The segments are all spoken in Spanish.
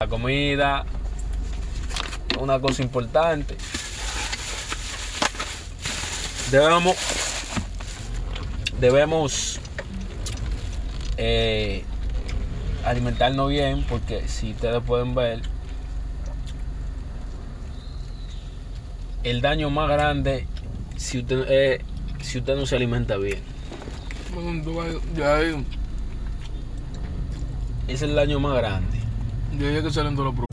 La comida, una cosa importante. Debemos, debemos eh, alimentarnos bien porque si ustedes pueden ver, el daño más grande si usted, eh, si usted no se alimenta bien. Es el daño más grande. Ya que salen todos los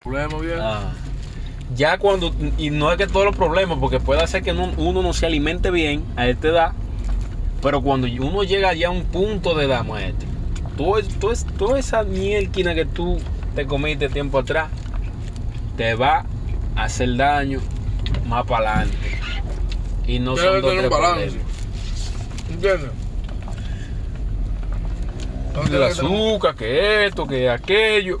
Problemas, bien. Ah. Ya cuando, y no es que todos los problemas, porque puede hacer que no- uno no se alimente bien a esta edad, pero cuando uno llega ya a un punto de edad, maestro, toda esa mielquina que tú te comiste tiempo atrás, te va a hacer daño más para adelante. Y no Debe son dos tener tres un balance. problemas. ¿Entiendes? El azúcar, que esto, que aquello.